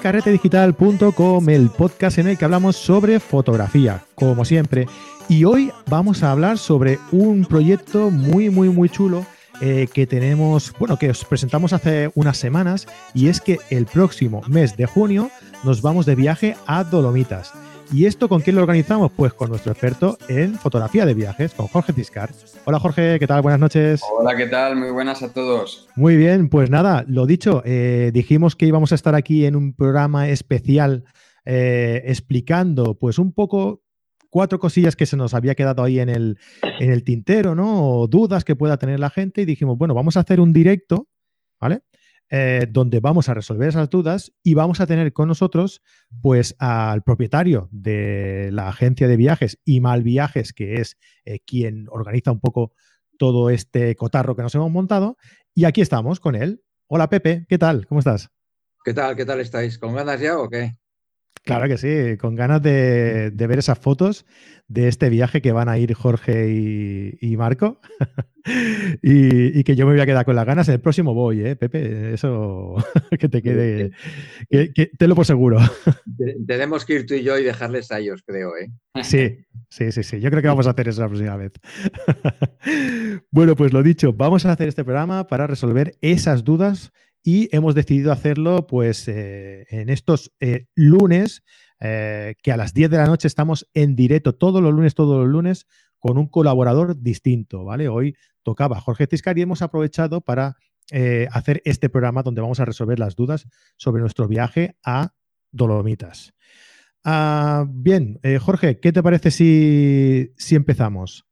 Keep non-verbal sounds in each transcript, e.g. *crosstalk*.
carretedigital.com, el podcast en el que hablamos sobre fotografía, como siempre. Y hoy vamos a hablar sobre un proyecto muy, muy, muy chulo eh, que tenemos, bueno, que os presentamos hace unas semanas, y es que el próximo mes de junio nos vamos de viaje a Dolomitas. ¿Y esto con quién lo organizamos? Pues con nuestro experto en fotografía de viajes, con Jorge Tiscar. Hola Jorge, ¿qué tal? Buenas noches. Hola, ¿qué tal? Muy buenas a todos. Muy bien, pues nada, lo dicho, eh, dijimos que íbamos a estar aquí en un programa especial eh, explicando pues un poco cuatro cosillas que se nos había quedado ahí en el, en el tintero, ¿no? O dudas que pueda tener la gente y dijimos, bueno, vamos a hacer un directo, ¿vale? Eh, donde vamos a resolver esas dudas y vamos a tener con nosotros pues al propietario de la agencia de viajes y Mal Viajes, que es eh, quien organiza un poco todo este cotarro que nos hemos montado. Y aquí estamos con él. Hola Pepe, ¿qué tal? ¿Cómo estás? ¿Qué tal? ¿Qué tal estáis? ¿Con ganas ya o qué? Claro que sí, con ganas de, ver esas fotos de este viaje que van a ir Jorge y, Marco. *laughs* y, que yo me voy a quedar con las ganas. En el próximo voy, ¿eh, Pepe? Eso *laughs* que te quede. Que, te lo por seguro. Tenemos que ir tú y yo y dejarles a ellos, creo, ¿eh? Sí, sí, sí, sí. Yo creo que vamos a hacer eso la próxima vez. *laughs* bueno, pues lo dicho, vamos a hacer este programa para resolver esas dudas y hemos decidido hacerlo pues eh, en estos eh, lunes, eh, que a las 10 de la noche estamos en directo todos los lunes, todos los lunes, con un colaborador distinto, ¿vale? Hoy tocaba Jorge Tiscar y hemos aprovechado para hacer este programa donde vamos a resolver las dudas sobre nuestro viaje a Dolomitas. Ah, bien, Jorge, ¿qué te parece si, si empezamos?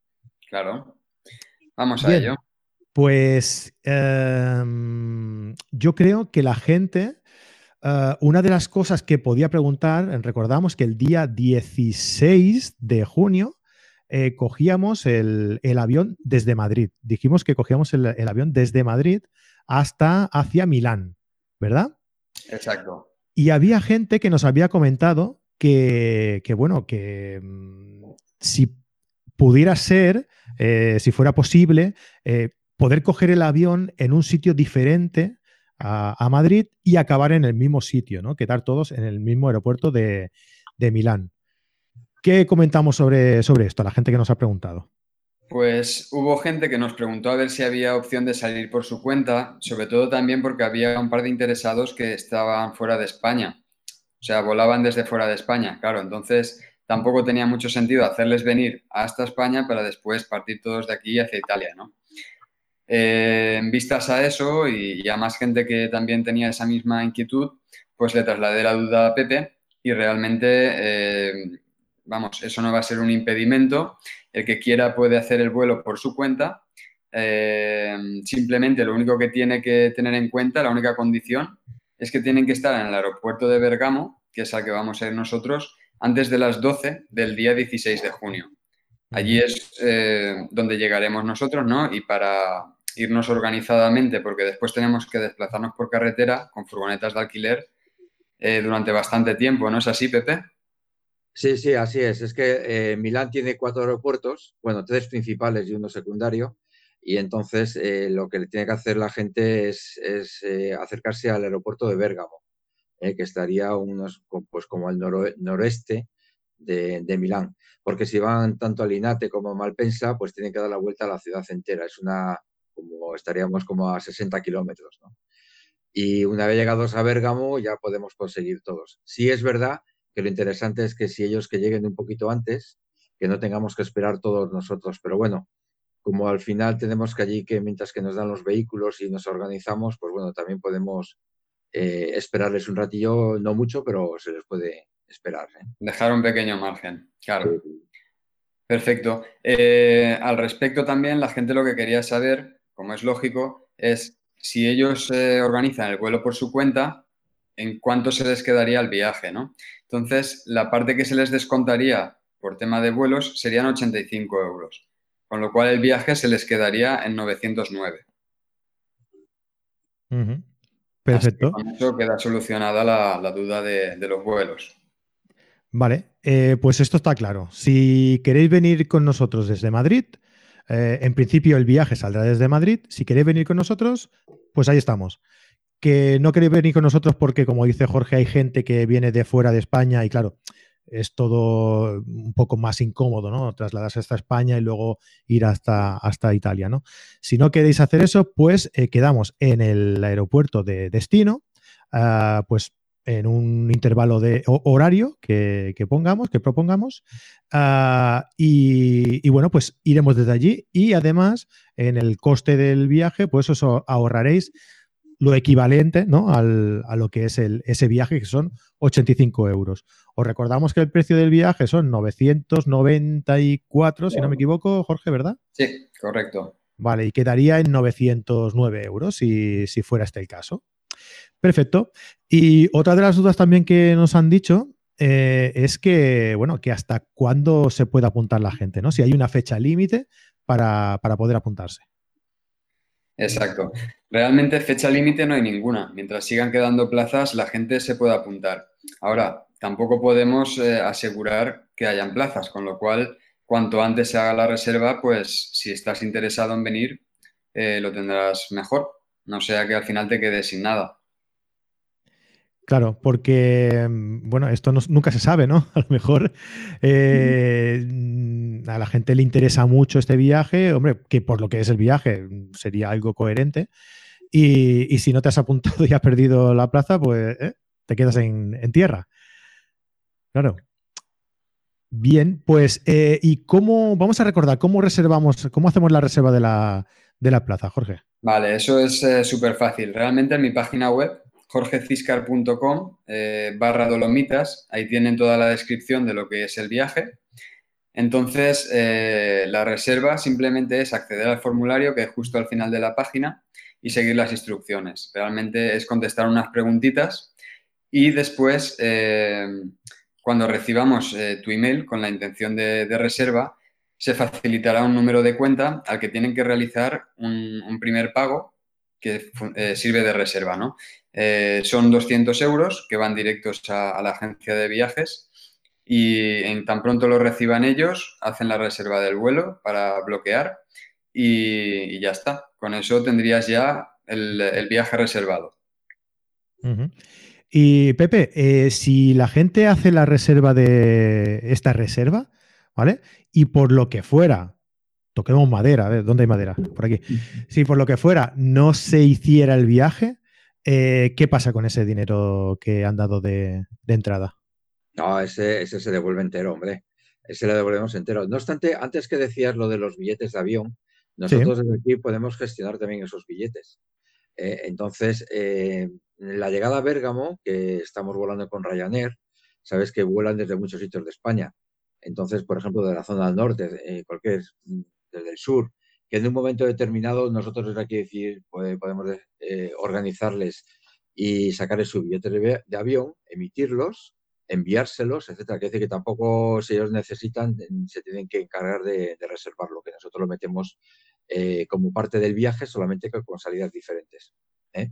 Claro, vamos a ello. Pues em, yo creo que la gente, eh, una de las cosas que podía preguntar, recordamos que el día 16 de junio eh, cogíamos el, avión desde Madrid. Dijimos que cogíamos el, avión desde Madrid hasta hacia Milán, ¿verdad? Exacto. Y había gente que nos había comentado que, bueno, que mm, si pudiera ser, eh, si fuera posible, poder coger el avión en un sitio diferente a, Madrid y acabar en el mismo sitio, ¿no? Quedar todos en el mismo aeropuerto de, Milán. ¿Qué comentamos sobre, sobre esto, la gente que nos ha preguntado? Pues hubo gente que nos preguntó a ver si había opción de salir por su cuenta, sobre todo también porque había un par de interesados que estaban fuera de España, o sea, volaban desde fuera de España, claro, entonces tampoco tenía mucho sentido hacerles venir hasta España para después partir todos de aquí hacia Italia, ¿no? Eh, en vistas a eso y, a más gente que también tenía esa misma inquietud, pues le trasladé la duda a Pepe y realmente, eh, vamos, eso no va a ser un impedimento. El que quiera puede hacer el vuelo por su cuenta. Eh, simplemente lo único que tiene que tener en cuenta, la única condición, es que tienen que estar en el aeropuerto de Bergamo, que es al que vamos a ir nosotros, antes de las 12 del día 16 de junio. Allí es donde llegaremos nosotros, ¿no? Y para, irnos organizadamente, porque después tenemos que desplazarnos por carretera con furgonetas de alquiler eh, durante bastante tiempo, ¿no es así, Pepe? Sí, sí, así es. Es que eh, Milán tiene cuatro aeropuertos, bueno, tres principales y uno secundario, y entonces eh, lo que le tiene que hacer la gente es, acercarse al aeropuerto de Bérgamo, que estaría unos, pues, como al noreste de, de, Milán. Porque si van tanto a Linate como a Malpensa, pues tienen que dar la vuelta a la ciudad entera. Es una, como estaríamos como a 60 kilómetros. Y una vez llegados a Bérgamo ya podemos conseguir todos. Sí es verdad que lo interesante es que si ellos que lleguen un poquito antes, que no tengamos que esperar todos nosotros. Pero bueno, como al final tenemos que allí que mientras que nos dan los vehículos y nos organizamos, pues bueno, también podemos eh, esperarles un ratillo, no mucho, pero se les puede esperar. ¿eh? Dejar un pequeño margen, claro. Perfecto. Eh, al respecto también, la gente lo que quería saber como es lógico, es si ellos eh, organizan el vuelo por su cuenta, en cuánto se les quedaría el viaje, ¿no? Entonces, la parte que se les descontaría por tema de vuelos serían 85 euros, con lo cual el viaje se les quedaría en 909. Perfecto. con eso queda solucionada la, duda de, los vuelos. Vale, eh, pues esto está claro. Si queréis venir con nosotros desde Madrid, eh, en principio el viaje saldrá desde Madrid. Si queréis venir con nosotros, pues ahí estamos. que no queréis venir con nosotros porque, como dice Jorge, hay gente que viene de fuera de España y claro, es todo un poco más incómodo, ¿no? Trasladarse hasta España y luego ir hasta, hasta Italia, ¿no? Si no queréis hacer eso, pues eh, quedamos en el aeropuerto de destino, ah, pues en un intervalo de horario que, pongamos, que propongamos, ah, y, bueno, pues iremos desde allí y además en el coste del viaje, pues os ahorraréis lo equivalente ¿no? Al, a lo que es el, ese viaje, que son 85 euros. Os recordamos que el precio del viaje son 994, si no me equivoco, Jorge, ¿verdad? Sí, correcto. Vale, y quedaría en 909 euros si, si fuera este el caso. Perfecto. Y otra de las dudas también que nos han dicho eh, es que, bueno, que hasta cuándo se puede apuntar la gente, ¿no? Si hay una fecha límite para, para poder apuntarse. Exacto. Realmente fecha límite no hay ninguna. Mientras sigan quedando plazas, la gente se puede apuntar. Ahora, tampoco podemos eh, asegurar que hayan plazas, con lo cual, cuanto antes se haga la reserva, pues si estás interesado en venir, eh, lo tendrás mejor. No sea que al final te quedes sin nada. Claro, porque, mm, bueno, esto nunca se sabe, ¿no? *laughs* A lo mejor eh, a la gente le interesa mucho este viaje, hombre, que por lo que es el viaje mm, sería algo coherente. Y, si no te has apuntado y has perdido la plaza, pues eh, te quedas en, tierra. Claro. Bien, pues, eh, ¿y cómo, vamos a recordar, cómo reservamos, cómo hacemos la reserva de la, de la plaza, Jorge? Vale, eso es súper fácil. Realmente en mi página web jorgeciscar.com eh. Ahí tienen toda la descripción de lo que es el viaje. Entonces, eh, la reserva simplemente es acceder al formulario que es justo al final de la página y seguir las instrucciones. Realmente es contestar unas preguntitas y después, eh, cuando recibamos tu email con la intención de, reserva, se facilitará un número de cuenta al que tienen que realizar un, primer pago que sirve de reserva, ¿no? Eh, son 200 euros que van directos a, la agencia de viajes y en tan pronto lo reciban ellos, hacen la reserva del vuelo para bloquear y, ya está. Con eso tendrías ya el, viaje reservado. Y Pepe, eh, si la gente hace la reserva de esta reserva, ¿vale? Y por lo que fuera, toquemos madera, a ver, ¿dónde hay madera? Por aquí. Si por lo que fuera no se hiciera el viaje, eh, ¿Qué pasa con ese dinero que han dado de, entrada? No, ese, se devuelve entero, hombre. Ese lo devolvemos entero. No obstante, antes que decías lo de los billetes de avión, nosotros desde aquí podemos gestionar también esos billetes. Eh, entonces, eh, la llegada a Bérgamo, que estamos volando con Ryanair, sabes que vuelan desde muchos sitios de España. Entonces, por ejemplo, de la zona del norte, cualquier, desde el sur, que en un momento determinado nosotros desde aquí decir, podemos eh, organizarles y sacarles su billete de, avión, emitirlos, enviárselos, etcétera. Que decir que tampoco, si ellos necesitan, se tienen que encargar de, reservarlo, que nosotros lo metemos eh, como parte del viaje, solamente con salidas diferentes. ¿eh?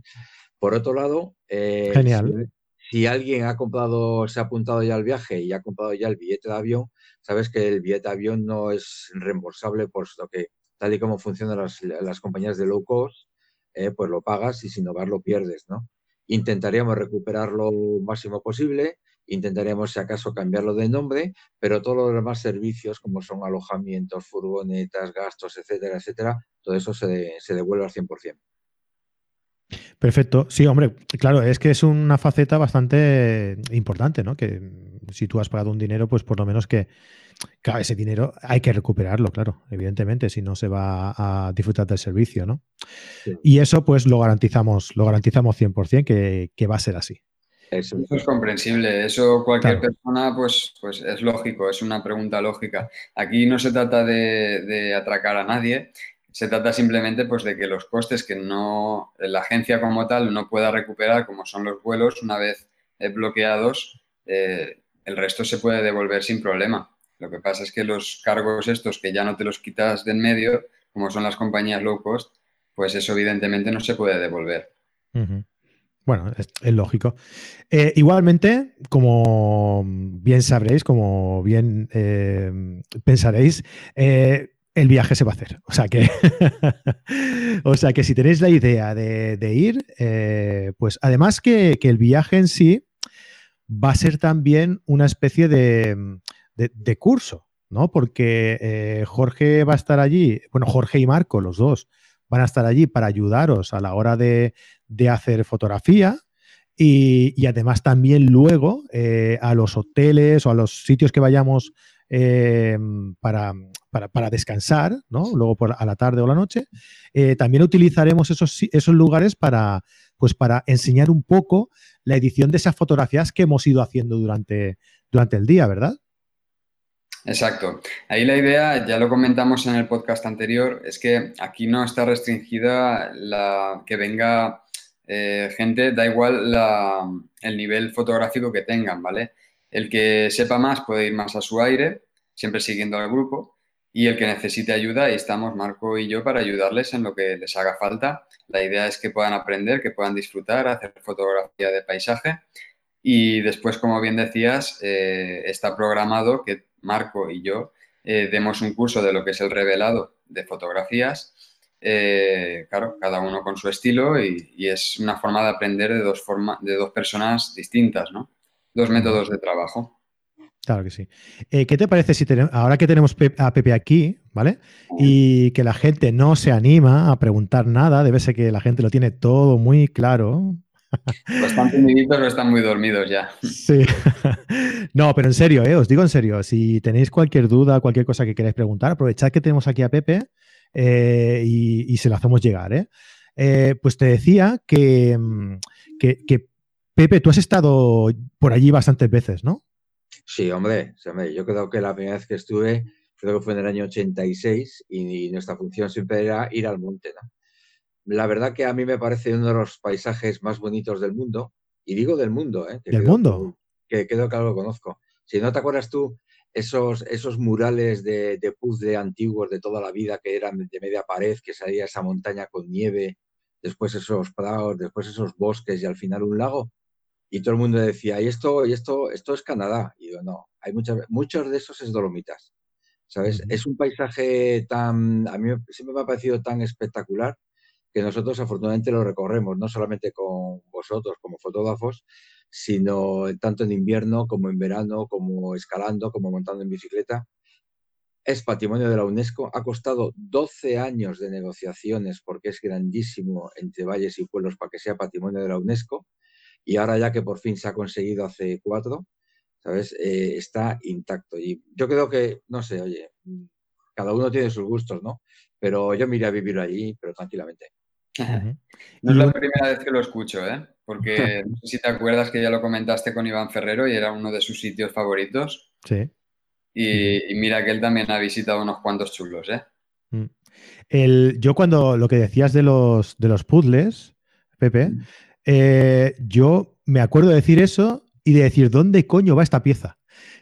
Por otro lado, Genial. Si, alguien ha comprado, se ha apuntado ya al viaje y ha comprado ya el billete de avión, sabes que el billete de avión no es reembolsable por lo que tal y como funcionan las, compañías de low cost, eh, pues lo pagas y sin vas lo pierdes, ¿no? Intentaríamos recuperarlo lo máximo posible, intentaríamos si acaso cambiarlo de nombre, pero todos los demás servicios como son alojamientos, furgonetas, gastos, etcétera, etcétera, todo eso se, se devuelve al 100%. Perfecto. Sí, hombre, claro, es que es una faceta bastante importante, ¿no? Que si tú has pagado un dinero, pues por lo menos que, claro, ese dinero hay que recuperarlo, claro, evidentemente, si no se va a disfrutar del servicio, ¿no? Y eso, pues lo garantizamos, lo garantizamos 100% que, que va a ser así. Eso, es comprensible, eso cualquier persona, pues, pues es lógico, es una pregunta lógica. Aquí no se trata de, de atracar a nadie, se trata simplemente pues, de que los costes que no la agencia como tal no pueda recuperar, como son los vuelos, una vez eh, bloqueados, eh, el resto se puede devolver sin problema. Lo que pasa es que los cargos estos que ya no te los quitas de en medio, como son las compañías low cost, pues eso evidentemente no se puede devolver. Bueno, es, lógico. Eh, igualmente, como bien sabréis, como bien pensaréis, el viaje se va a hacer. O sea que, *laughs* o sea que si tenéis la idea de, ir, eh, pues además que, el viaje en sí va a ser también una especie de, curso, ¿no? Porque eh, Jorge va a estar allí, bueno, Jorge y Marco, los dos, van a estar allí para ayudaros a la hora de, hacer fotografía. Y, además también luego eh, a los hoteles o a los sitios que vayamos para, para, descansar, ¿no? Luego por, a la tarde o la noche. Eh, también utilizaremos esos, esos lugares para, pues para enseñar un poco la edición de esas fotografías que hemos ido haciendo durante, durante el día, ¿verdad? Exacto. Ahí la idea, ya lo comentamos en el podcast anterior, es que aquí no está restringida la que venga eh, gente, da igual el nivel fotográfico que tengan, ¿vale? El que sepa más puede ir más a su aire, siempre siguiendo al grupo, y el que necesite ayuda, ahí estamos Marco y yo para ayudarles en lo que les haga falta. La idea es que puedan aprender, que puedan disfrutar, hacer fotografía de paisaje y después, como bien decías, eh, está programado que Marco y yo eh, demos un curso de lo que es el revelado de fotografías. Eh, claro, cada uno con su estilo y, es una forma de aprender de dos, de dos personas distintas, ¿no? Dos métodos de trabajo. Claro que sí. Eh, ¿Qué te parece si tenemos, ahora que tenemos a Pepe aquí, ¿vale? Y que la gente no se anima a preguntar nada, debe ser que la gente lo tiene todo muy claro. Están timiditos o están muy dormidos ya. Sí. *laughs* No, pero en serio, ¿eh? os digo en serio, si tenéis cualquier duda, cualquier cosa que queráis preguntar, aprovechad que tenemos aquí a Pepe eh, y, se lo hacemos llegar. ¿eh? pues te decía que, mm, que, que, Pepe, tú has estado por allí bastantes veces, ¿no? Sí, hombre, yo creo que la primera vez que estuve, creo que fue en el año 86 y, nuestra función siempre era ir al monte. ¿no? La verdad que a mí me parece uno de los paisajes más bonitos del mundo, y digo del mundo, ¿eh? ¿Del mundo? Que, creo que lo conozco. Si no te acuerdas tú, esos, esos murales de, de puzzle antiguos de toda la vida que eran de media pared, que salía esa montaña con nieve, después esos prados, después esos bosques y al final un lago y todo el mundo decía, y esto, y esto, esto es Canadá. Y digo, no, hay muchas, muchos de esos es Dolomitas. ¿Sabes? Es un paisaje tan, a mí siempre me ha parecido tan espectacular que nosotros afortunadamente lo recorremos, no solamente con vosotros como fotógrafos, sino tanto en invierno como en verano, como escalando, como montando en bicicleta. Es patrimonio de la UNESCO, ha costado 12 años de negociaciones porque es grandísimo entre valles y pueblos para que sea patrimonio de la UNESCO y ahora ya que por fin se ha conseguido hace cuatro, ¿sabes? Eh, está intacto. Y yo creo que, no sé, oye, cada uno tiene sus gustos, ¿no? Pero yo me iría a vivir allí, pero tranquilamente. *laughs* No es la primera vez que lo escucho, ¿eh? Porque no sé si te acuerdas que ya lo comentaste con Iván Ferrero y era uno de sus sitios favoritos. Sí. Y, mira que él también ha visitado unos cuantos chulos, ¿eh? Mm. El, yo cuando lo que decías de los, de los puzzles, Pepe, mm. Eh, yo me acuerdo de decir eso y de decir, ¿dónde coño va esta pieza?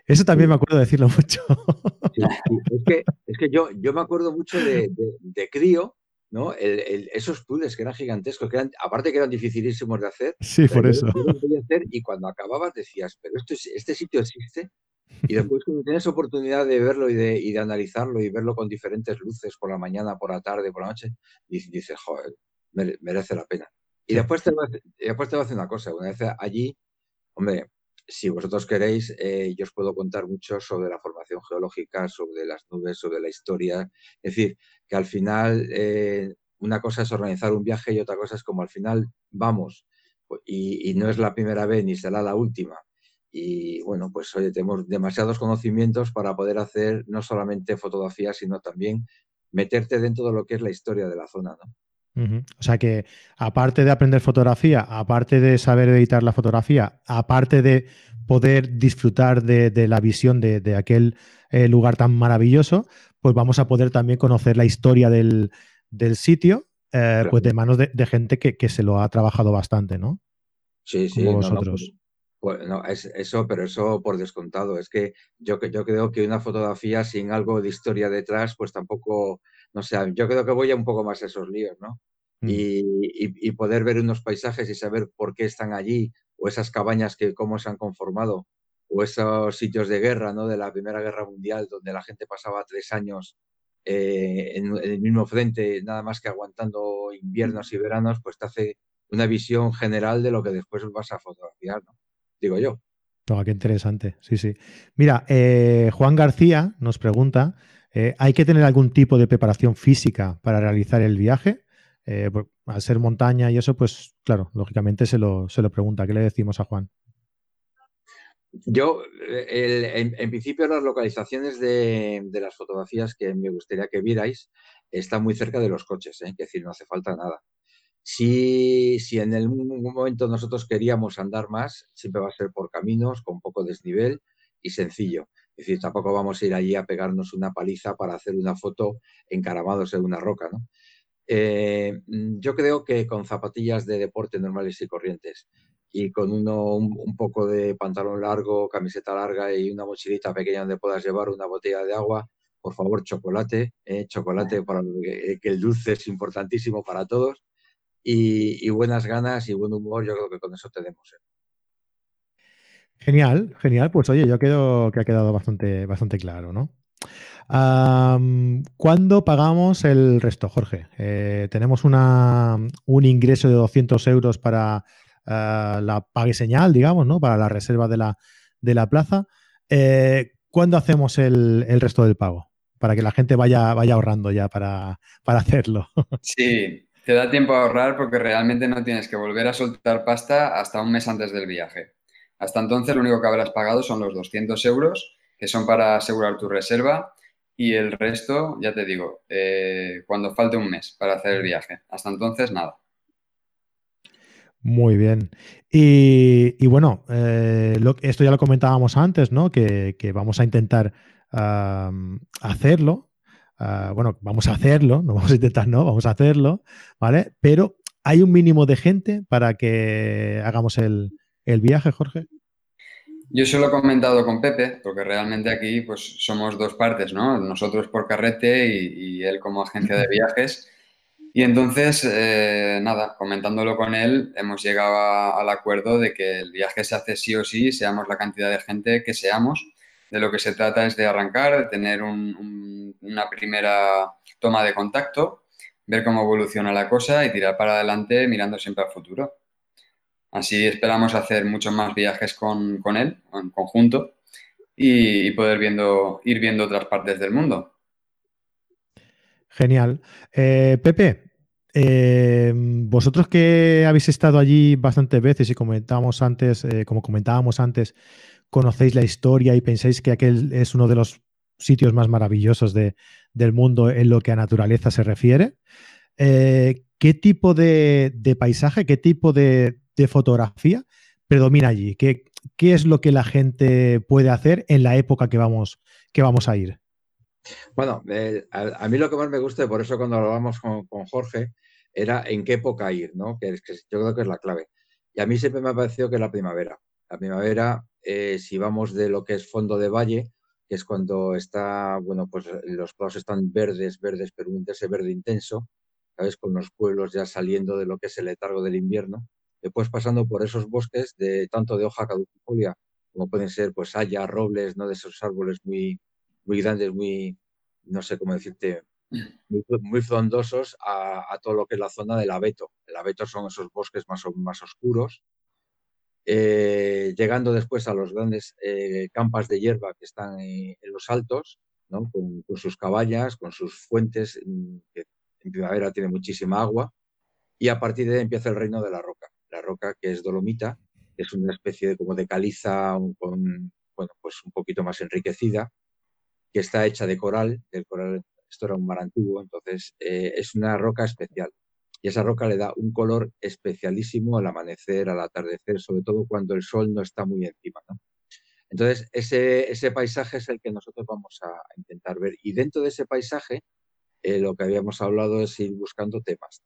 Eso también me acuerdo de decirlo mucho. *laughs* es, que, yo, yo me acuerdo mucho de, de, crío, ¿no? esos puzzles que eran gigantescos, que eran, aparte que eran dificilísimos de hacer. Sí, por eso. y cuando acababas decías, pero esto, este sitio existe. Y después cuando tienes oportunidad de verlo y de, y de, analizarlo y verlo con diferentes luces por la mañana, por la tarde, por la noche, dices, joder, merece la pena. Y después te, voy a, después te voy a decir una cosa. Una vez allí, hombre, si vosotros queréis, eh, yo os puedo contar mucho sobre la formación geológica, sobre las nubes, sobre la historia. Es decir, que al final eh, una cosa es organizar un viaje y otra cosa es como al final vamos y, y, no es la primera vez ni será la última. Y bueno, pues oye, tenemos demasiados conocimientos para poder hacer no solamente fotografía, sino también meterte dentro de lo que es la historia de la zona, ¿no? O sea que, aparte de aprender fotografía, aparte de saber editar la fotografía, aparte de poder disfrutar de, la visión de, aquel eh, lugar tan maravilloso, pues vamos a poder también conocer la historia del, sitio, eh, pues de manos de, gente que, se lo ha trabajado bastante, ¿no? Sí, sí. Como vosotros. Pues, no, es eso, pero eso por descontado. Es que yo, yo creo que una fotografía sin algo de historia detrás, pues tampoco no sé, yo creo que voy a un poco más a esos líos, ¿no? Mm. Y, poder ver unos paisajes y saber por qué están allí, o esas cabañas que cómo se han conformado, o esos sitios de guerra, ¿no? De la Primera Guerra Mundial, donde la gente pasaba tres años eh, en, el mismo frente, nada más que aguantando inviernos y veranos, pues te hace una visión general de lo que después vas a fotografiar, ¿no? Digo yo. Oh, qué interesante, sí, sí. Mira, eh, Juan García nos pregunta, eh, ¿hay que tener algún tipo de preparación física para realizar el viaje? al ser montaña y eso, pues claro, lógicamente se lo, se lo pregunta. ¿Qué le decimos a Juan? Yo, en, principio, las localizaciones de, las fotografías que me gustaría que vierais están muy cerca de los coches, ¿eh? es decir, no hace falta nada. Si, si en algún momento nosotros queríamos andar más, siempre va a ser por caminos, con poco desnivel y sencillo. Es decir, tampoco vamos a ir allí a pegarnos una paliza para hacer una foto encaramados en una roca. ¿no? Eh, yo creo que con zapatillas de deporte normales y corrientes y con uno, un, poco de pantalón largo, camiseta larga y una mochilita pequeña donde puedas llevar una botella de agua, por favor, chocolate, eh, chocolate para que, el dulce es importantísimo para todos y, buenas ganas y buen humor, yo creo que con eso tenemos. ¿eh? Genial, genial. Pues oye, yo creo que ha quedado bastante, bastante claro, ¿no? ¿Cuándo pagamos el resto, Jorge? Eh, tenemos un ingreso de 200 euros para eh, la pague señal, digamos, ¿no? Para la reserva de la, plaza. Eh, ¿Cuándo hacemos el, resto del pago? Para que la gente vaya, vaya ahorrando ya para, para hacerlo. *laughs* Sí, te da tiempo a ahorrar porque realmente no tienes que volver a soltar pasta hasta un mes antes del viaje. Hasta entonces lo único que habrás pagado son los 200 euros, que son para asegurar tu reserva, y el resto, ya te digo, eh, cuando falte un mes para hacer el viaje. Hasta entonces, nada. Muy bien. Y, bueno, eh, esto ya lo comentábamos antes, ¿no? Que, vamos a intentar hacerlo. Ah, bueno, vamos a hacerlo, no vamos a intentar, no, vamos a hacerlo, ¿vale? Pero hay un mínimo de gente para que hagamos el, viaje, Jorge. Yo se lo he comentado con Pepe, porque realmente aquí pues somos dos partes, ¿no? Nosotros por carrete y él como agencia de viajes. Y entonces, eh, nada, comentándolo con él, hemos llegado al acuerdo de que el viaje se hace sí o sí, seamos la cantidad de gente que seamos. De lo que se trata es de arrancar, de tener una primera toma de contacto, ver cómo evoluciona la cosa y tirar para adelante mirando siempre al futuro. Así esperamos hacer muchos más viajes con, él, en conjunto, y, poder viendo, ir viendo otras partes del mundo. Genial. Eh, Pepe, eh, vosotros que habéis estado allí bastantes veces y comentábamos antes, eh, como comentábamos antes, conocéis la historia y pensáis que aquel es uno de los sitios más maravillosos del mundo en lo que a naturaleza se refiere. ¿Qué tipo de, paisaje, qué tipo de, fotografía predomina allí? ¿Qué, ¿Qué, es lo que la gente puede hacer en la época que vamos, que vamos a ir? Bueno, a, mí lo que más me gusta, y por eso cuando hablamos con, con Jorge, era en qué época ir, ¿no? Que, que, yo creo que es la clave. Y a mí siempre me ha parecido que es la primavera. La primavera, eh, si vamos de lo que es fondo de valle, que es cuando está, bueno, pues los prados están verdes, verdes, pero un ese verde intenso, ¿sabes? Con los pueblos ya saliendo de lo que es el letargo del invierno. Después pasando por esos bosques de tanto de hoja caducifolia como pueden ser pues haya, robles, ¿no? De esos árboles muy, muy grandes, muy, no sé cómo decirte, muy, frondosos a, todo lo que es la zona del abeto. El abeto son esos bosques más, más oscuros. Eh, llegando después a los grandes eh, campas de hierba que están en, los altos, con, sus caballas, con sus fuentes, mm, que en primavera tiene muchísima agua, y a partir de ahí empieza el reino de la roca. La roca que es dolomita, es una especie de, como de caliza con, bueno, pues un poquito más enriquecida, que está hecha de coral, el coral, esto era un mar antiguo, entonces eh, es una roca especial. Y esa roca le da un color especialísimo al amanecer, al atardecer, sobre todo cuando el sol no está muy encima. Entonces, ese, ese, paisaje es el que nosotros vamos a, intentar ver. Y dentro de ese paisaje, eh, lo que habíamos hablado es ir buscando temas,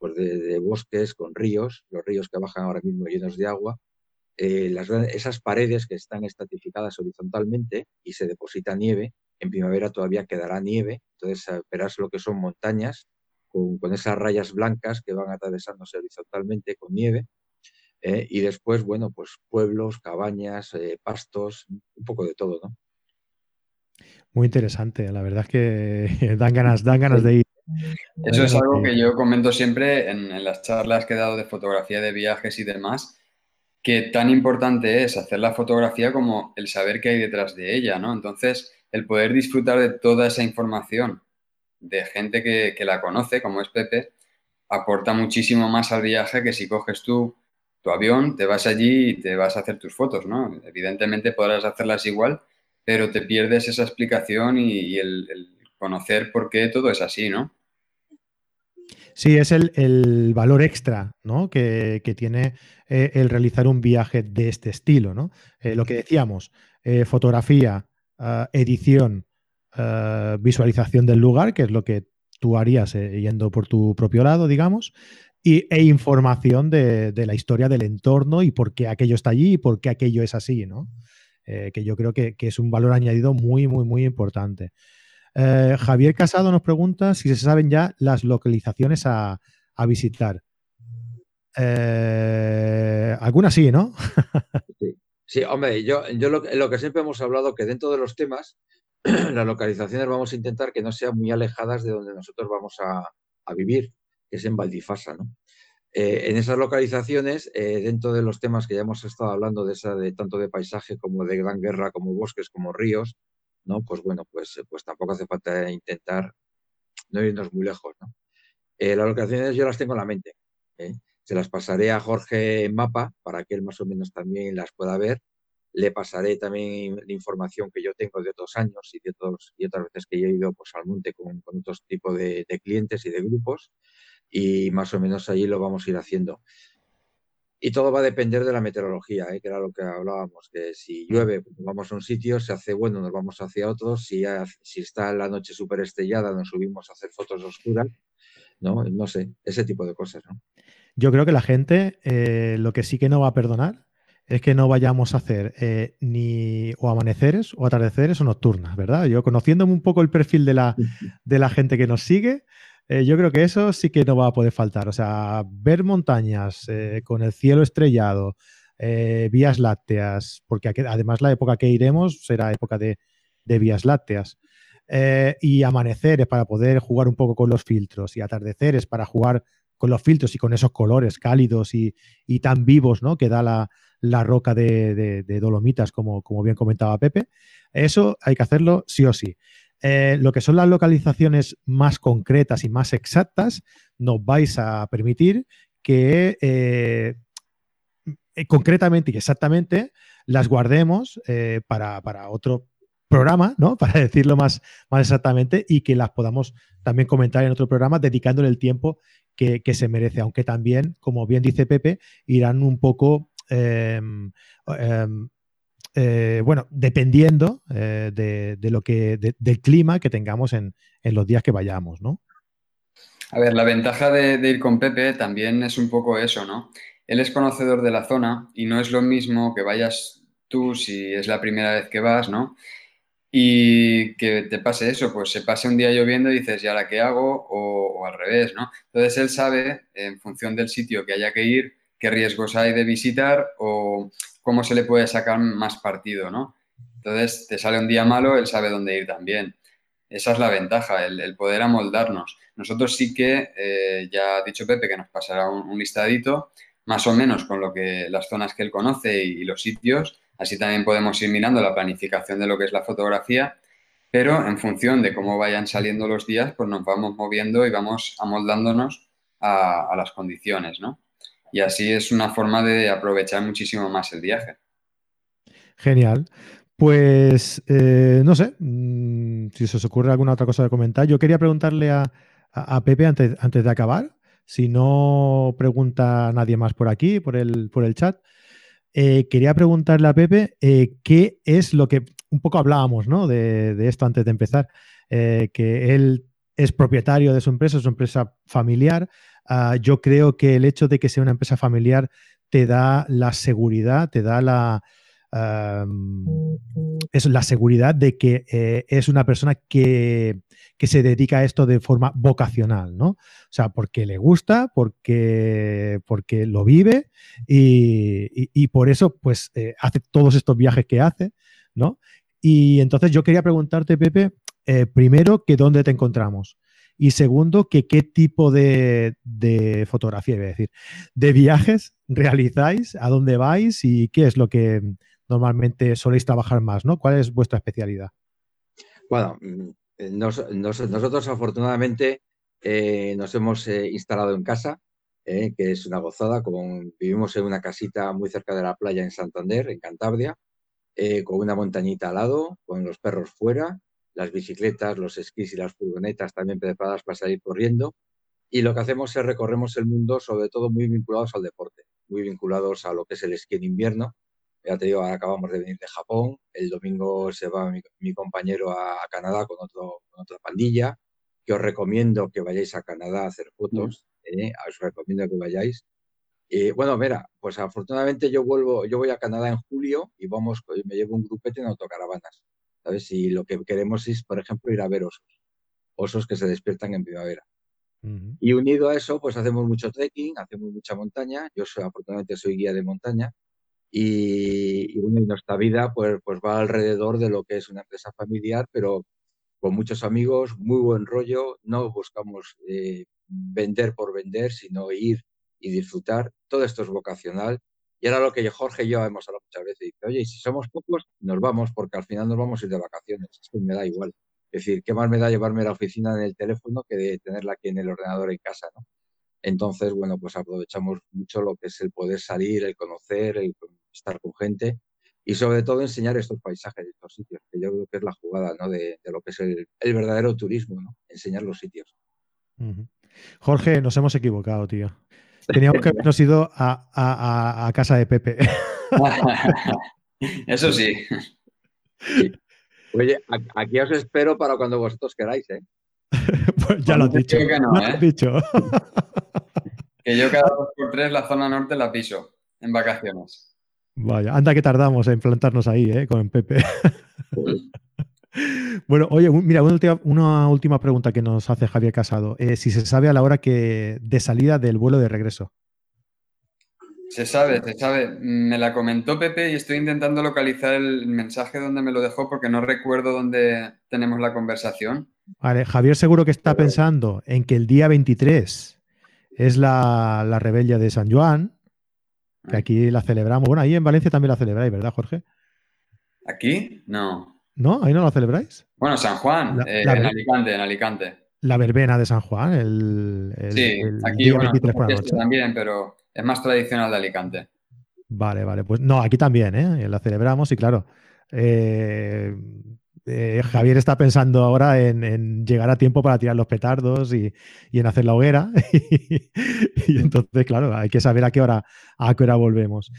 pues de, bosques con ríos, los ríos que bajan ahora mismo llenos de agua, eh, esas paredes que están estratificadas horizontalmente y se deposita nieve, en primavera todavía quedará nieve, entonces eh, verás lo que son montañas con, esas rayas blancas que van atravesándose horizontalmente con nieve. Eh, y después, bueno, pues pueblos, cabañas, pastos, un poco de todo, ¿no? Muy interesante, la verdad es que *laughs* dan ganas, dan ganas de ir. Eso es algo que yo comento siempre en, las charlas que he dado de fotografía de viajes y demás, que tan importante es hacer la fotografía como el saber qué hay detrás de ella, ¿no? Entonces, el poder disfrutar de toda esa información de gente que, que la conoce, como es Pepe, aporta muchísimo más al viaje que si coges tú tu avión, te vas allí y te vas a hacer tus fotos, ¿no? Evidentemente podrás hacerlas igual, pero te pierdes esa explicación y, el, conocer por qué todo es así, ¿no? Sí, es el, valor extra ¿no? que, tiene eh, el realizar un viaje de este estilo. ¿no? Eh, lo que decíamos, eh, fotografía, edición, visualización del lugar, que es lo que tú harías yendo por tu propio lado, digamos, y, e información de, la historia del entorno y por qué aquello está allí y por qué aquello es así, ¿no? Que yo creo que, es un valor añadido muy, muy, muy importante. Eh, Javier Casado nos pregunta si se saben ya las localizaciones a, visitar. Eh, algunas sí, ¿no? *laughs* sí. hombre, yo, lo, que siempre hemos hablado que dentro de los temas, *clears throat* las localizaciones vamos a intentar que no sean muy alejadas de donde nosotros vamos a, vivir que es en Valdifasa. ¿no? Eh, en esas localizaciones, dentro de los temas que ya hemos estado hablando, de, esa, de tanto de paisaje como de gran guerra, como bosques, como ríos, ¿no? pues bueno, pues, pues tampoco hace falta intentar no irnos muy lejos. ¿no? Eh, las locaciones yo las tengo en la mente. Se las pasaré a Jorge en mapa para que él más o menos también las pueda ver. Le pasaré también la información que yo tengo de otros años y de otros, y otras veces que yo he ido pues, al monte con, con otros tipos de clientes y de grupos y más o menos allí lo vamos a ir haciendo. Y todo va a depender de la meteorología, ¿eh? que era lo que hablábamos, que si mm. llueve, pues vamos a un sitio, si hace bueno, nos vamos hacia otro, si, si está la noche súper estrellada, nos subimos a hacer fotos oscuras, ¿no? No sé, ese tipo de cosas, ¿no? Yo creo que la gente eh, lo que sí que no va a perdonar es que no vayamos a hacer eh, ni o amaneceres o atardeceres o nocturnas, ¿verdad? Yo conociéndome un poco el perfil de la, *laughs* de la gente que nos sigue, eh, yo creo que eso sí que no va a poder faltar. O sea, ver montañas eh, con el cielo estrellado, eh, vías lácteas, porque además la época que iremos será época de, vías lácteas. y amaneceres para poder jugar un poco con los filtros y atardeceres para jugar con los filtros y con esos colores cálidos y, tan vivos ¿no? que da la, roca de, Dolomitas, como, como bien comentaba Pepe. Eso hay que hacerlo sí o sí. Eh, lo que son las localizaciones más concretas y más exactas, nos vais a permitir que eh, eh, concretamente y exactamente las guardemos para, otro programa, ¿no? *laughs* Para decirlo más, más exactamente y que las podamos también comentar en otro programa dedicándole el tiempo que, se merece, aunque también, como bien dice Pepe, irán un poco em, em, eh, bueno, dependiendo eh, de, lo que, del clima que tengamos en, los días que vayamos, ¿no? A ver, la ventaja de, ir con Pepe también es un poco eso, ¿no? Él es conocedor de la zona y no es lo mismo que vayas tú si es la primera vez que vas, ¿no? Y que te pase eso, pues se pase un día lloviendo y dices, ¿y ahora qué hago? O, o al revés, ¿no? Entonces él sabe, en función del sitio que haya que ir, qué riesgos hay de visitar o cómo se le puede sacar más partido, ¿no? Entonces, te sale un día malo, él sabe dónde ir también. Esa es la ventaja, el, poder amoldarnos. Nosotros sí que, eh, ya ha dicho Pepe que nos pasará un, listadito, más o menos con lo que las zonas que él conoce y, los sitios. Así también podemos ir mirando la planificación de lo que es la fotografía, pero en función de cómo vayan saliendo los días, pues nos vamos moviendo y vamos amoldándonos a, a las condiciones, ¿no? Y así es una forma de aprovechar muchísimo más el viaje. Genial. Pues eh, no sé mm, si se os ocurre alguna otra cosa de comentar. Yo quería preguntarle a, Pepe antes, antes, de acabar, si no pregunta nadie más por aquí, por el, por el chat. Eh, quería preguntarle a Pepe eh, qué es lo que un poco hablábamos ¿no? de, de esto antes de empezar, que él es propietario de su empresa, es una empresa familiar, Ah, yo creo que el hecho de que sea una empresa familiar te da la seguridad, te da la, es la seguridad de que eh, es una persona que, se dedica a esto de forma vocacional, ¿no? O sea, porque le gusta, porque, porque lo vive y, por eso pues eh, hace todos estos viajes que hace, ¿no? Y entonces yo quería preguntarte, Pepe, eh, primero, que dónde te encontramos. Y segundo, que qué tipo de, fotografía, iba a decir, de viajes realizáis, a dónde vais y qué es lo que normalmente soléis trabajar más, ¿no? ¿Cuál es vuestra especialidad? Bueno, mm, nosotros afortunadamente eh, nos hemos eh, instalado en casa, que es una gozada, vivimos en una casita muy cerca de la playa en Santander, en Cantabria, con una montañita al lado, con los perros fuera, las bicicletas, los esquís y las furgonetas también preparadas para salir corriendo. Y lo que hacemos es recorremos el mundo, sobre todo muy vinculados al deporte, muy vinculados a lo que es el esquí en invierno. Ya te digo, acabamos de venir de Japón. El domingo se va mi, compañero a, Canadá con, otro, otra pandilla, que os recomiendo que vayáis a Canadá a hacer fotos. ¿eh? Os recomiendo que vayáis. Y bueno, mira, pues afortunadamente yo vuelvo, yo voy a Canadá en julio y vamos, me llevo un grupete en autocaravanas. ¿Sabes? Y lo que queremos es, por ejemplo, ir a ver osos, osos que se despiertan en primavera. Y unido a eso, pues hacemos mucho trekking, hacemos mucha montaña. Yo soy, afortunadamente soy guía de montaña. Y, nuestra vida pues, pues va alrededor de lo que es una empresa familiar, pero con muchos amigos, muy buen rollo. No buscamos eh, vender por vender, sino ir y disfrutar. Todo esto es vocacional y era lo que Jorge y yo hemos hablado muchas veces. Dice, oye, si somos pocos, nos vamos, porque al final nos vamos a ir de vacaciones. Es me da igual. Es decir, ¿qué más me da llevarme la oficina en el teléfono que de tenerla aquí en el ordenador en casa. Entonces, bueno, pues aprovechamos mucho lo que es el poder salir, el conocer, el estar con gente y sobre todo enseñar estos paisajes, estos sitios, que yo creo que es la jugada. De, lo que es el, verdadero turismo, ¿no? Enseñar los sitios. Jorge, nos hemos equivocado, tío. Teníamos *laughs* que habernos ido a, casa de Pepe. *laughs* Eso sí. Oye, aquí os espero para cuando vosotros queráis, ¿eh? *laughs* pues ya lo has dicho. Que no, ¿eh? dicho. que yo cada dos por tres la zona norte la piso en vacaciones. Vaya, anda que tardamos en plantarnos ahí, ¿eh? Con Pepe. Bueno, oye, mira, una última, pregunta que nos hace Javier Casado. Eh, si se sabe a la hora que de salida del vuelo de regreso. Se sabe, se sabe. Me la comentó Pepe y estoy intentando localizar el mensaje donde me lo dejó porque no recuerdo dónde tenemos la conversación. Vale, Javier seguro que está pensando en que el día 23 es la, la rebella de San Juan, que ah. aquí la celebramos. Bueno, ahí en Valencia también la celebráis, ¿verdad, Jorge? ¿Aquí? No. ¿No? ¿Ahí no lo celebráis? Bueno, San Juan, eh, en Alicante, en Alicante. La verbena de San Juan, el, sí, aquí bueno, también, pero es más tradicional de Alicante. Vale, vale. Pues no, aquí también, ¿eh? La celebramos y claro. Eh, eh, Javier está pensando ahora en, llegar a tiempo para tirar los petardos y, en hacer la hoguera. *laughs* y, entonces, claro, hay que saber a qué hora, a qué hora volvemos.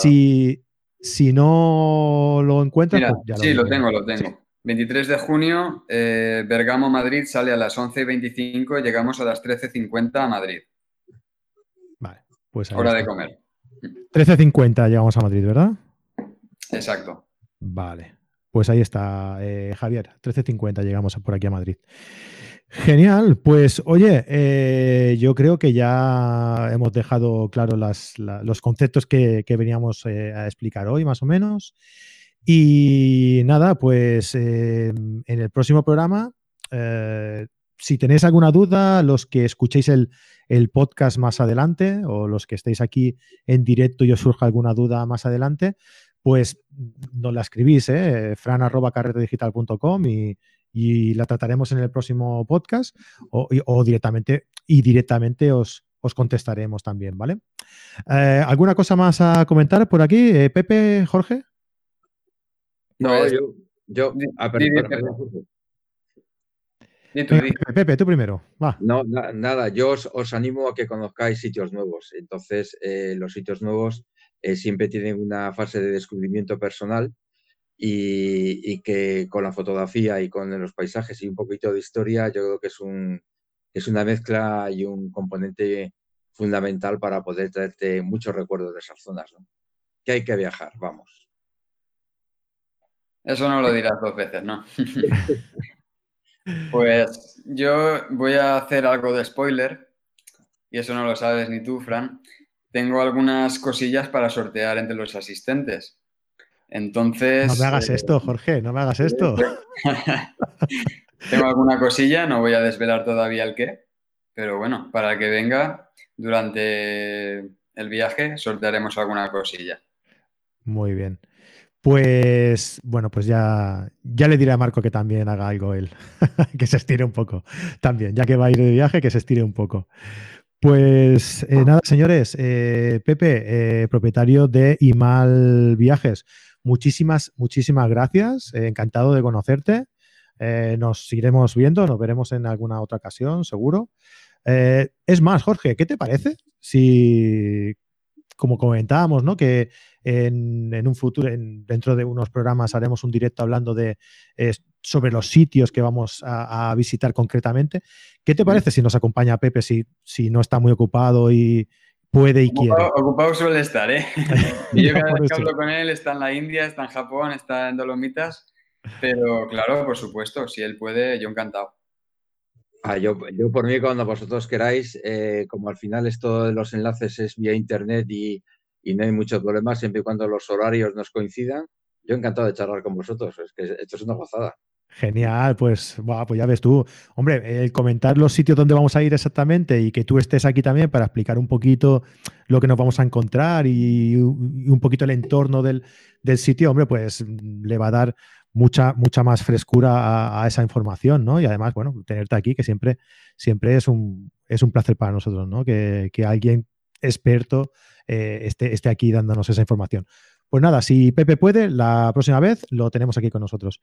Si, si no lo encuentras, pues ya lo Sí, lo tengo, lo tengo. 23 de junio, eh, Bergamo, Madrid, sale a las 11 y 25 y llegamos a las 13.50 a Madrid. Vale, pues Hora de comer. 13.50 llegamos a Madrid, ¿verdad? Exacto. Vale, pues ahí está, eh, Javier. 13.50 llegamos por aquí a Madrid. Genial, pues oye, eh, yo creo que ya hemos dejado claro los conceptos que, veníamos eh, a explicar hoy, más o menos. Y nada, pues eh, en el próximo programa, si tenéis alguna duda, los que escuchéis el, podcast más adelante o los que estéis aquí en directo y os surja alguna duda más adelante, pues nos la escribís, ¿eh? fran y y la trataremos en el próximo podcast o, directamente y directamente os, os contestaremos también, ¿vale? Eh, ¿Alguna cosa más a comentar por aquí, eh, Pepe, Jorge? No, yo, yo Pepe, tú primero. Va. No, nada, yo os, animo a que conozcáis sitios nuevos. Entonces, eh, los sitios nuevos siempre tienen una fase de descubrimiento personal y, que con la fotografía y con los paisajes y un poquito de historia, yo creo que es, un, es una mezcla y un componente fundamental para poder traerte muchos recuerdos de esas zonas. ¿no? Que hay que viajar, vamos. Eso no lo dirás dos veces, ¿no? *laughs* pues yo voy a hacer algo de spoiler, y eso no lo sabes ni tú, Fran. Tengo algunas cosillas para sortear entre los asistentes. Entonces. No me hagas eh, esto, Jorge, no me hagas esto. *laughs* Tengo alguna cosilla, no voy a desvelar todavía el qué, pero bueno, para que venga durante el viaje sortearemos alguna cosilla. Muy bien. Pues bueno, pues ya, ya le diré a Marco que también haga algo él, *laughs* que se estire un poco también, ya que va a ir de viaje, que se estire un poco. Pues eh, nada, señores, eh, Pepe, eh, propietario de Imal Viajes, muchísimas, muchísimas gracias, encantado de conocerte. nos seguiremos viendo, nos veremos en alguna otra ocasión, seguro. es más, Jorge, ¿qué te parece si como comentábamos, ¿no? Que en, un futuro, dentro de unos programas, haremos un directo hablando de eh, sobre los sitios que vamos a, visitar concretamente. ¿Qué te parece si nos acompaña Pepe si, si no está muy ocupado y puede y quiere? Ocupado suele estar, ¿eh? *laughs* *laughs* yo cada vez que hablo con él está en la India, está en Japón, está en Dolomitas, pero claro, por supuesto, si él puede, yo encantado. Ah, yo, yo, por mí, cuando vosotros queráis, eh, como al final esto de los enlaces es vía internet y, no hay muchos problemas, siempre y cuando los horarios nos coincidan, yo encantado de charlar con vosotros. Es que esto es una gozada. Genial, pues, pues ya ves tú. Hombre, el comentar los sitios donde vamos a ir exactamente y que tú estés aquí también para explicar un poquito lo que nos vamos a encontrar y, un poquito el entorno del, del, sitio, hombre, pues le va a dar mucha, mucha más frescura a, esa información, ¿no? Y además, bueno, tenerte aquí, que siempre, siempre es un, es un placer para nosotros, ¿no? Que, alguien experto eh, esté, esté aquí dándonos esa información. Pues nada, si Pepe puede, la próxima vez lo tenemos aquí con nosotros.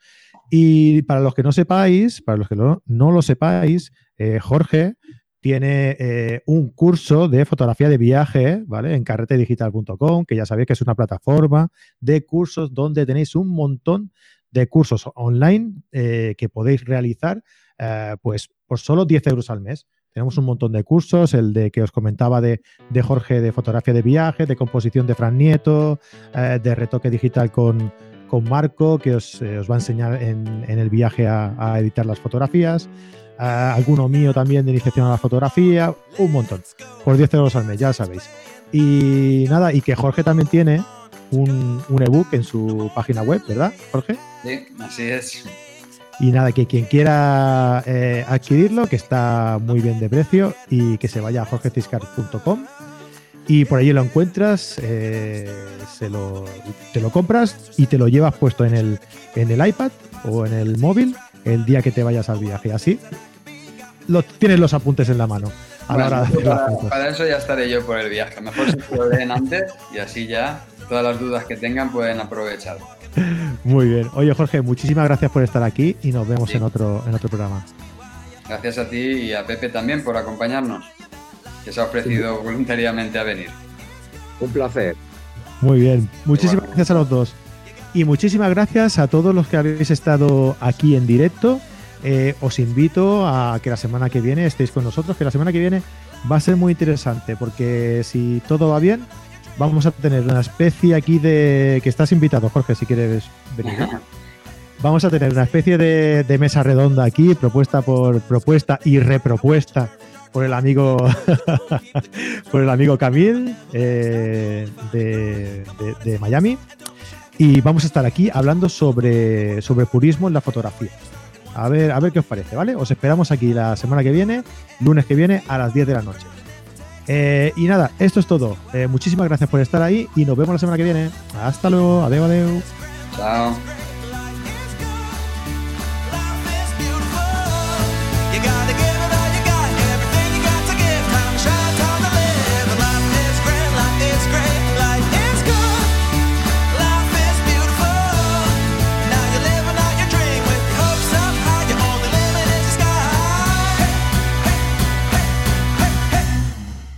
Y para los que no sepáis, para los que no, lo sepáis, eh, Jorge tiene eh, un curso de fotografía de viaje, ¿vale? En carretedigital.com, que ya sabéis que es una plataforma de cursos donde tenéis un montón de cursos online eh, que podéis realizar pues por solo 10 euros al mes. Tenemos un montón de cursos, el de que os comentaba de, Jorge de fotografía de viaje, de composición de Fran Nieto, eh, de retoque digital con, con Marco, que os, va a enseñar en, el viaje a, editar las fotografías. alguno mío también de iniciación a la fotografía, un montón. Por 10 euros al mes, ya sabéis. Y nada, y que Jorge también tiene un, ebook en su página web, ¿verdad, Jorge? Sí, así es. Y nada, que quien quiera eh, adquirirlo, que está muy bien de precio, y que se vaya a jorgeciscar.com y por allí lo encuentras, eh, se lo, te lo compras y te lo llevas puesto en el, en el iPad o en el móvil el día que te vayas al viaje. Así lo, tienes los apuntes en la mano. para, eso ya estaré yo por el viaje. Mejor si lo leen antes y así ya todas las dudas que tengan pueden aprovechar. *laughs* Muy bien. Oye, Jorge, muchísimas gracias por estar aquí y nos vemos en, otro, en otro programa. Gracias a ti y a Pepe también por acompañarnos, que se ha ofrecido voluntariamente a venir. Un placer. Muy bien. Muchísimas gracias a los dos. Y muchísimas gracias a todos los que habéis estado aquí en directo. Eh, os invito a que la semana que viene estéis con nosotros, que la semana que viene va a ser muy interesante, porque si todo va bien, vamos a tener una especie aquí de. que estás invitado, Jorge, si quieres venir. *laughs* Vamos a tener una especie de, mesa redonda aquí, propuesta por propuesta y repropuesta por el amigo *laughs* por el amigo Camil eh, de, Miami. Y vamos a estar aquí hablando sobre, sobre purismo en la fotografía. A ver, a ver qué os parece, ¿vale? Os esperamos aquí la semana que viene, lunes que viene, a las 10 de la noche. Eh, y nada, esto es todo. Eh, muchísimas gracias por estar ahí y nos vemos la semana que viene. Hasta luego. Adeu, adeu. Chao.